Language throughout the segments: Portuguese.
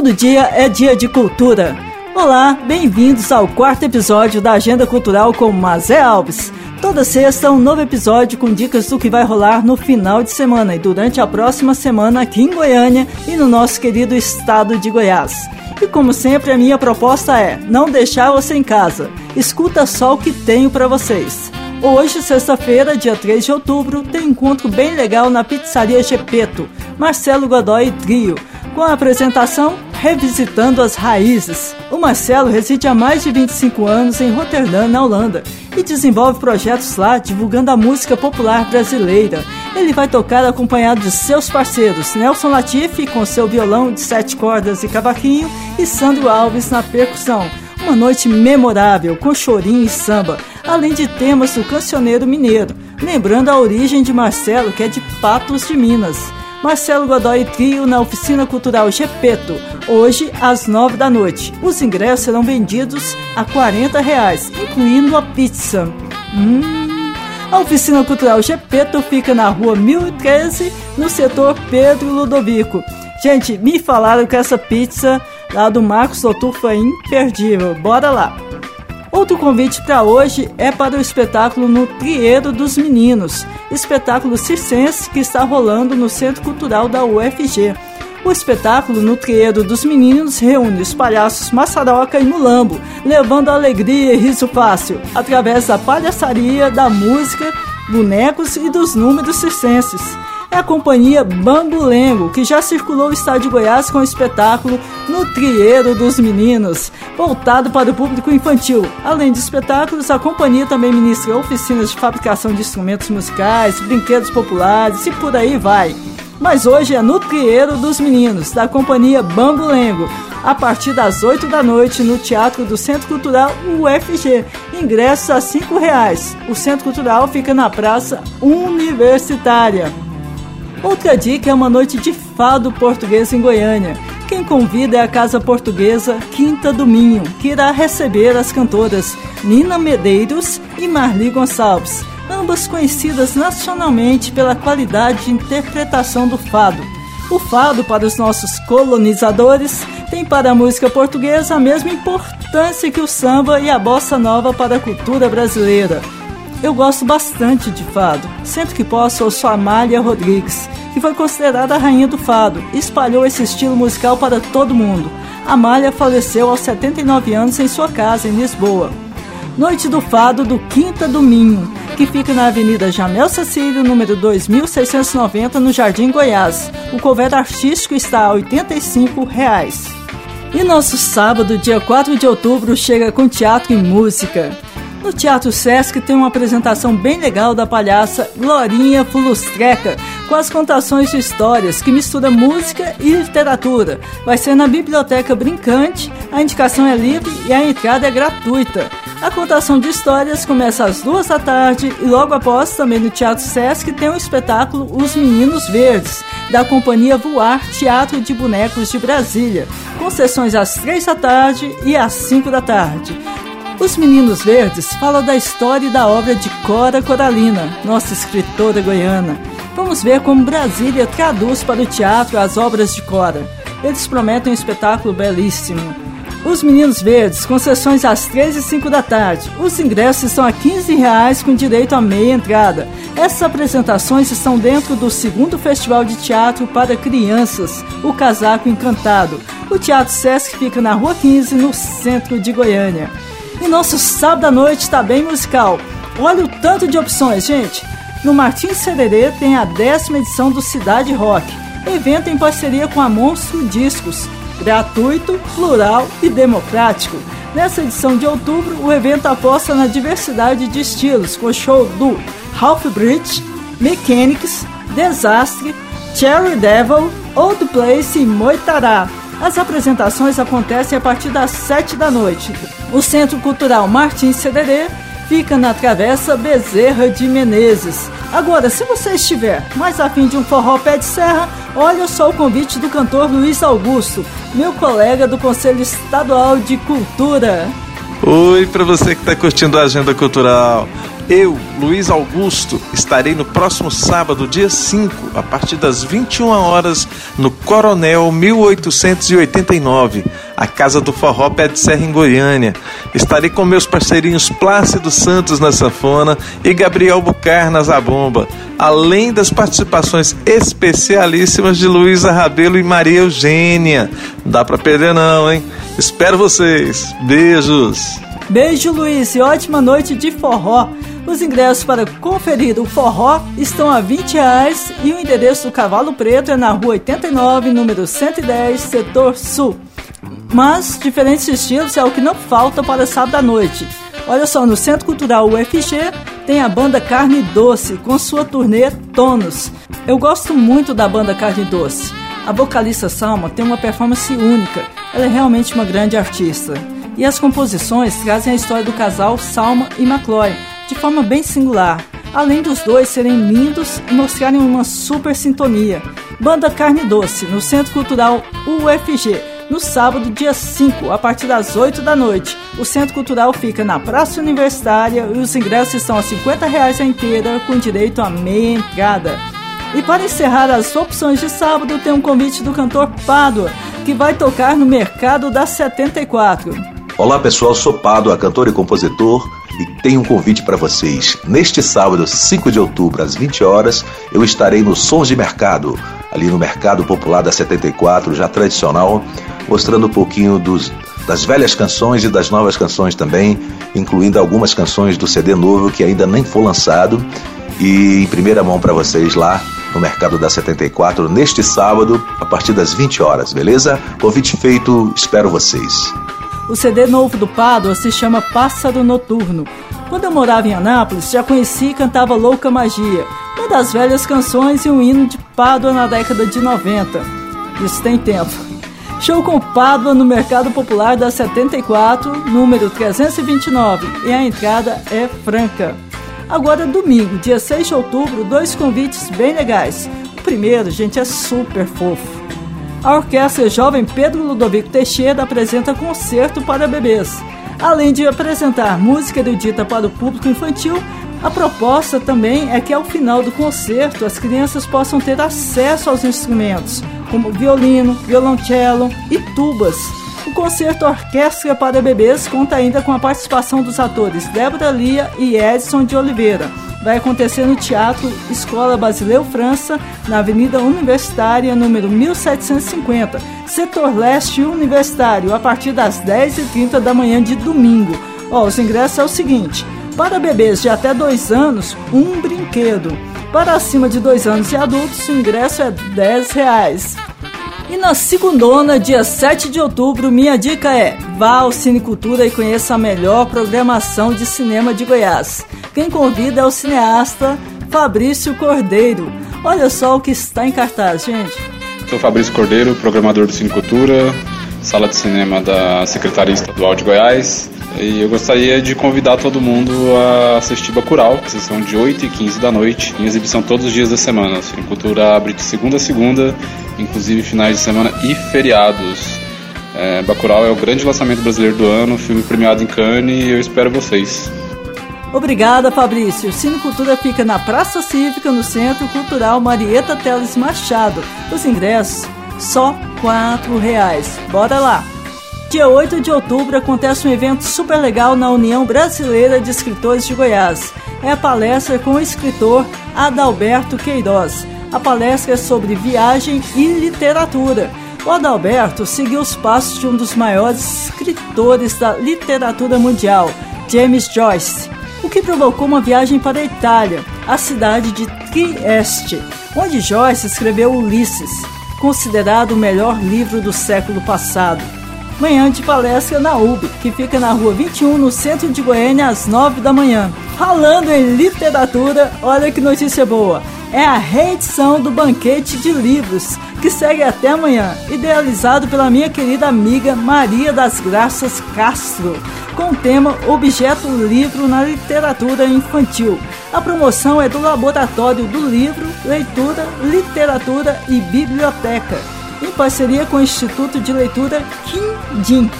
Todo dia é dia de cultura. Olá, bem-vindos ao quarto episódio da Agenda Cultural com Mazé Alves. Toda sexta, um novo episódio com dicas do que vai rolar no final de semana e durante a próxima semana aqui em Goiânia e no nosso querido estado de Goiás. E como sempre, a minha proposta é não deixar você em casa. Escuta só o que tenho para vocês. Hoje, sexta-feira, dia 3 de outubro, tem encontro bem legal na Pizzaria Gepeto, Marcelo Godoy e Trio com a apresentação Revisitando as Raízes. O Marcelo reside há mais de 25 anos em Roterdã, na Holanda, e desenvolve projetos lá divulgando a música popular brasileira. Ele vai tocar acompanhado de seus parceiros, Nelson Latifi com seu violão de sete cordas e cavaquinho e Sandro Alves na percussão. Uma noite memorável, com chorinho e samba, além de temas do cancioneiro mineiro, lembrando a origem de Marcelo, que é de Patos de Minas. Marcelo Godoy Trio na Oficina Cultural Gepeto, hoje às nove da noite. Os ingressos serão vendidos a R$ reais, incluindo a pizza. Hum. A Oficina Cultural Gepeto fica na rua 1013, no setor Pedro Ludovico. Gente, me falaram que essa pizza lá do Marcos Doutor foi imperdível. Bora lá! Outro convite para hoje é para o espetáculo No Trieiro dos Meninos, espetáculo circense que está rolando no Centro Cultural da UFG. O espetáculo No Trieiro dos Meninos reúne os palhaços Massaroca e Mulambo, levando alegria e riso fácil, através da palhaçaria, da música, bonecos e dos números circenses é a companhia Bambulengo, que já circulou o estado de Goiás com o espetáculo No Trieiro dos Meninos, voltado para o público infantil. Além de espetáculos, a companhia também ministra oficinas de fabricação de instrumentos musicais, brinquedos populares e por aí vai. Mas hoje é no Trieiro dos Meninos, da companhia Bambulengo, a partir das 8 da noite no Teatro do Centro Cultural UFG. Ingressos a R$ reais. O Centro Cultural fica na Praça Universitária. Outra dica é uma noite de fado português em Goiânia. Quem convida é a Casa Portuguesa Quinta do Minho, que irá receber as cantoras Nina Medeiros e Marli Gonçalves, ambas conhecidas nacionalmente pela qualidade de interpretação do fado. O fado, para os nossos colonizadores, tem para a música portuguesa a mesma importância que o samba e a bossa nova para a cultura brasileira. Eu gosto bastante de fado. Sempre que posso, ouço Amália Rodrigues, que foi considerada a rainha do fado e espalhou esse estilo musical para todo mundo. Amália faleceu aos 79 anos em sua casa, em Lisboa. Noite do Fado do Quinta do Minho, que fica na Avenida Jamel Cecílio, número 2690, no Jardim Goiás. O cover artístico está a 85 reais. E nosso sábado, dia 4 de outubro, chega com teatro e música. No Teatro Sesc tem uma apresentação bem legal da palhaça Glorinha Fulustreca, com as contações de histórias que mistura música e literatura. Vai ser na Biblioteca Brincante, a indicação é livre e a entrada é gratuita. A contação de histórias começa às duas da tarde e logo após, também no Teatro Sesc, tem o espetáculo Os Meninos Verdes, da companhia Voar Teatro de Bonecos de Brasília, com sessões às três da tarde e às cinco da tarde. Os Meninos Verdes falam da história e da obra de Cora Coralina, nossa escritora goiana. Vamos ver como Brasília traduz para o teatro as obras de Cora. Eles prometem um espetáculo belíssimo. Os Meninos Verdes, com sessões às 3 e 5 da tarde. Os ingressos são a 15 reais com direito a meia entrada. Essas apresentações estão dentro do segundo Festival de Teatro para Crianças, o Casaco Encantado. O Teatro Sesc fica na Rua 15, no centro de Goiânia. E nosso sábado à noite está bem musical. Olha o tanto de opções, gente. No Martins Sererê tem a décima edição do Cidade Rock, evento em parceria com a Monstro Discos, gratuito, plural e democrático. Nessa edição de outubro, o evento aposta na diversidade de estilos, com show do Half Bridge, Mechanics, Desastre, Cherry Devil, Old Place e Moitará. As apresentações acontecem a partir das 7 da noite. O Centro Cultural Martins Cederê fica na Travessa Bezerra de Menezes. Agora, se você estiver mais afim de um forró pé de serra, olha só o convite do cantor Luiz Augusto, meu colega do Conselho Estadual de Cultura. Oi para você que está curtindo a Agenda Cultural. Eu, Luiz Augusto, estarei no próximo sábado, dia 5, a partir das 21 horas, no Coronel 1889, a Casa do Forró Pé de Serra em Goiânia. Estarei com meus parceirinhos Plácido Santos na sanfona e Gabriel Bucar na zabumba, além das participações especialíssimas de Luísa Rabelo e Maria Eugênia. Dá para perder não, hein? Espero vocês. Beijos. Beijo, Luiz, e ótima noite de forró. Os ingressos para conferir o forró estão a 20 reais e o endereço do Cavalo Preto é na rua 89, número 110, setor sul. Mas diferentes estilos é o que não falta para sábado à noite. Olha só, no Centro Cultural UFG tem a banda Carne Doce com sua turnê Tonos. Eu gosto muito da banda Carne Doce. A vocalista Salma tem uma performance única. Ela é realmente uma grande artista. E as composições trazem a história do casal Salma e McCloy, de forma bem singular, além dos dois serem lindos e mostrarem uma super sintonia. Banda Carne Doce, no Centro Cultural UFG, no sábado, dia 5, a partir das 8 da noite. O Centro Cultural fica na Praça Universitária e os ingressos estão a 50 reais a inteira, com direito a meia entrada. E para encerrar as opções de sábado, tem um convite do cantor Pádua, que vai tocar no Mercado da 74. Olá pessoal, sou Pádua, cantor e compositor e tenho um convite para vocês. Neste sábado, 5 de outubro, às 20 horas, eu estarei no Sons de Mercado, ali no Mercado Popular da 74, já tradicional, mostrando um pouquinho dos, das velhas canções e das novas canções também, incluindo algumas canções do CD novo que ainda nem foi lançado. E em primeira mão para vocês lá no Mercado da 74, neste sábado, a partir das 20 horas, beleza? Convite feito, espero vocês. O CD novo do Pádua se chama Pássaro Noturno. Quando eu morava em Anápolis, já conheci e cantava Louca Magia, uma das velhas canções e um hino de Pádua na década de 90. Isso tem tempo. Show com Pádua no Mercado Popular da 74, número 329, e a entrada é franca. Agora, domingo, dia 6 de outubro, dois convites bem legais. O primeiro, gente, é super fofo. A Orquestra Jovem Pedro Ludovico Teixeira apresenta concerto para bebês. Além de apresentar música erudita para o público infantil, a proposta também é que ao final do concerto as crianças possam ter acesso aos instrumentos, como violino, violoncelo e tubas. O concerto Orquestra para Bebês conta ainda com a participação dos atores Débora Lia e Edson de Oliveira vai acontecer no Teatro Escola Basileu França, na Avenida Universitária, número 1750, setor leste universitário, a partir das 10h30 da manhã de domingo. Ó, os ingressos é o seguinte: para bebês de até 2 anos, um brinquedo. Para acima de 2 anos e adultos, o ingresso é 10 reais. E na segundona, dia 7 de outubro, minha dica é: vá ao Cinecultura e conheça a melhor programação de cinema de Goiás. Quem convida é o cineasta Fabrício Cordeiro. Olha só o que está em cartaz, gente. Sou Fabrício Cordeiro, programador do Cinecultura, sala de cinema da Secretaria Estadual de Goiás. E eu gostaria de convidar todo mundo a assistir Bacurau, que são de 8 e 15 da noite, em exibição todos os dias da semana. A Cinecultura abre de segunda a segunda, inclusive finais de semana e feriados. É, Bacurau é o grande lançamento brasileiro do ano, filme premiado em Cannes, e eu espero vocês. Obrigada, Fabrício. Cine Cultura fica na Praça Cívica, no Centro Cultural Marieta Teles Machado. Os ingressos, só R$ reais. Bora lá! Dia 8 de outubro acontece um evento super legal na União Brasileira de Escritores de Goiás. É a palestra com o escritor Adalberto Queiroz. A palestra é sobre viagem e literatura. O Adalberto seguiu os passos de um dos maiores escritores da literatura mundial, James Joyce o que provocou uma viagem para a Itália, a cidade de Trieste, onde Joyce escreveu Ulisses, considerado o melhor livro do século passado. Manhã de palestra na UB, que fica na rua 21, no centro de Goiânia, às 9 da manhã. Falando em literatura, olha que notícia boa! É a reedição do Banquete de Livros, que segue até amanhã, idealizado pela minha querida amiga Maria das Graças Castro com o tema Objeto Livro na Literatura Infantil. A promoção é do Laboratório do Livro, Leitura, Literatura e Biblioteca, em parceria com o Instituto de Leitura Quindim.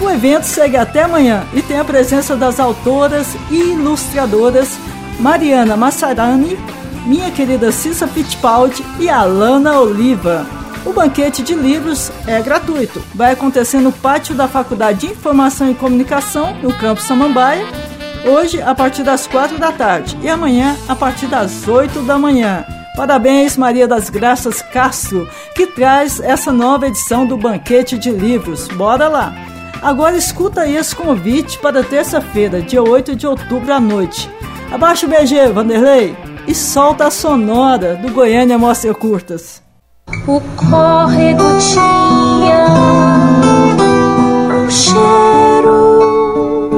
O evento segue até amanhã e tem a presença das autoras e ilustradoras Mariana Massarani, minha querida Cissa Fittipaldi e Alana Oliva. O banquete de livros é gratuito. Vai acontecer no pátio da Faculdade de Informação e Comunicação, no campus Samambaia, hoje a partir das quatro da tarde e amanhã a partir das oito da manhã. Parabéns, Maria das Graças Castro, que traz essa nova edição do Banquete de Livros. Bora lá! Agora escuta esse convite para terça-feira, dia 8 de outubro à noite. Abaixa o BG, Vanderlei, e solta a sonora do Goiânia Mostra Curtas. O córrego tinha um cheiro.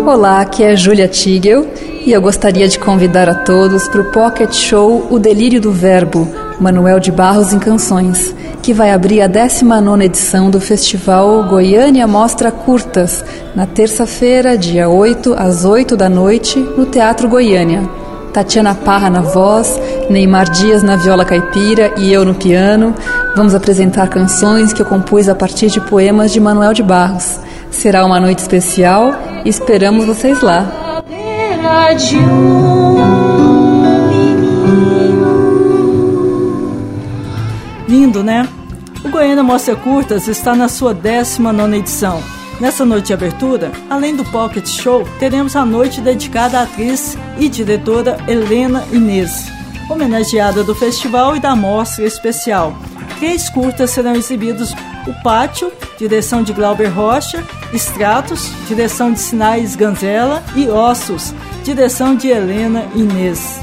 Olá, aqui é Júlia Tigel e eu gostaria de convidar a todos para o Pocket Show O Delírio do Verbo, Manuel de Barros em Canções, que vai abrir a 19 edição do Festival Goiânia Mostra Curtas, na terça-feira, dia 8, às 8 da noite, no Teatro Goiânia. Tatiana Parra na voz, Neymar Dias na viola caipira e eu no piano. Vamos apresentar canções que eu compus a partir de poemas de Manuel de Barros. Será uma noite especial e esperamos vocês lá Lindo, né? O Goiânia Mostra Curtas está na sua 19 edição. Nessa noite de abertura, além do Pocket Show, teremos a noite dedicada à atriz e diretora Helena Inês, homenageada do festival e da mostra especial. Três curtas serão exibidos o Pátio, direção de Glauber Rocha, Extratos, direção de Sinais Ganzella e Ossos, direção de Helena Inês.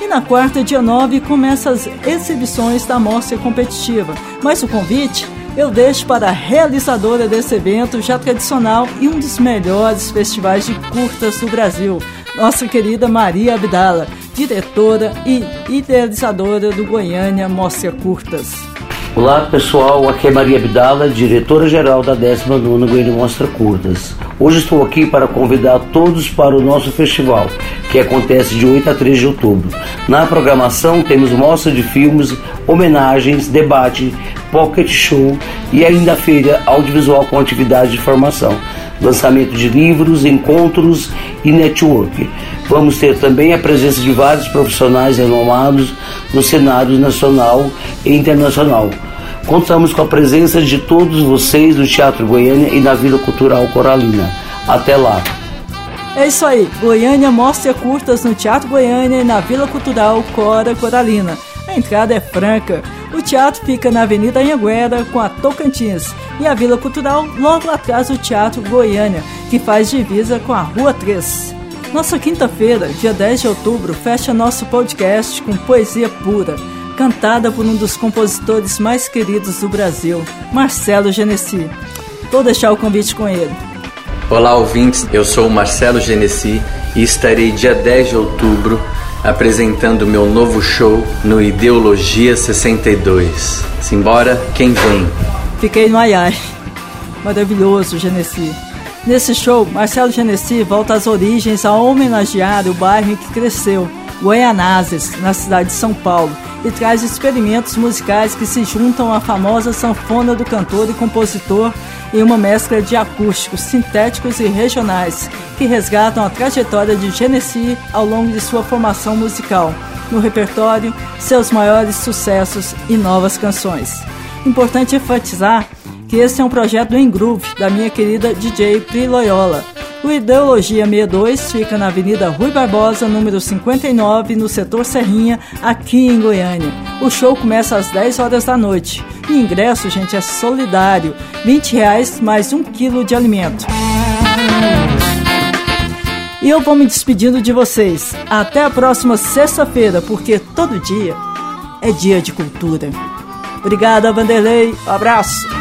E na quarta, dia 9, começam as exibições da mostra competitiva, mas o convite eu deixo para a realizadora desse evento já tradicional e um dos melhores festivais de curtas do Brasil, nossa querida Maria Abdala, diretora e idealizadora do Goiânia Mostra Curtas. Olá pessoal, aqui é Maria Abdala, diretora-geral da 19ª Goiânia Mostra Curtas. Hoje estou aqui para convidar todos para o nosso festival, que acontece de 8 a 3 de outubro. Na programação temos mostra de filmes, homenagens, debate, pocket show e ainda a feira audiovisual com atividades de formação, lançamento de livros, encontros e network. Vamos ter também a presença de vários profissionais renomados no cenário nacional e internacional Contamos com a presença de todos vocês no Teatro Goiânia e na Vila Cultural Coralina. Até lá! É isso aí, Goiânia mostra curtas no Teatro Goiânia e na Vila Cultural Cora Coralina. A entrada é franca. O teatro fica na Avenida Anhanguera com a Tocantins e a Vila Cultural logo atrás do Teatro Goiânia, que faz divisa com a Rua 3. Nossa quinta-feira, dia 10 de outubro, fecha nosso podcast com poesia pura cantada por um dos compositores mais queridos do Brasil, Marcelo Genesi. Vou deixar o convite com ele. Olá, ouvintes. Eu sou o Marcelo Genesi e estarei dia 10 de outubro apresentando meu novo show no Ideologia 62. Simbora, quem vem? Fiquei no ai ai. Maravilhoso, Genesi. Nesse show, Marcelo Genesi volta às origens a homenagear o bairro em que cresceu, Goianazes, na cidade de São Paulo e traz experimentos musicais que se juntam à famosa sanfona do cantor e compositor em uma mescla de acústicos, sintéticos e regionais que resgatam a trajetória de Genesi ao longo de sua formação musical. No repertório, seus maiores sucessos e novas canções. Importante enfatizar que esse é um projeto em groove da minha querida DJ Pri Loyola o Ideologia 62 fica na Avenida Rui Barbosa, número 59, no setor Serrinha, aqui em Goiânia. O show começa às 10 horas da noite. E ingresso, gente, é solidário. 20 reais mais um quilo de alimento. E eu vou me despedindo de vocês. Até a próxima sexta-feira, porque todo dia é dia de cultura. Obrigada, Vanderlei. Um abraço.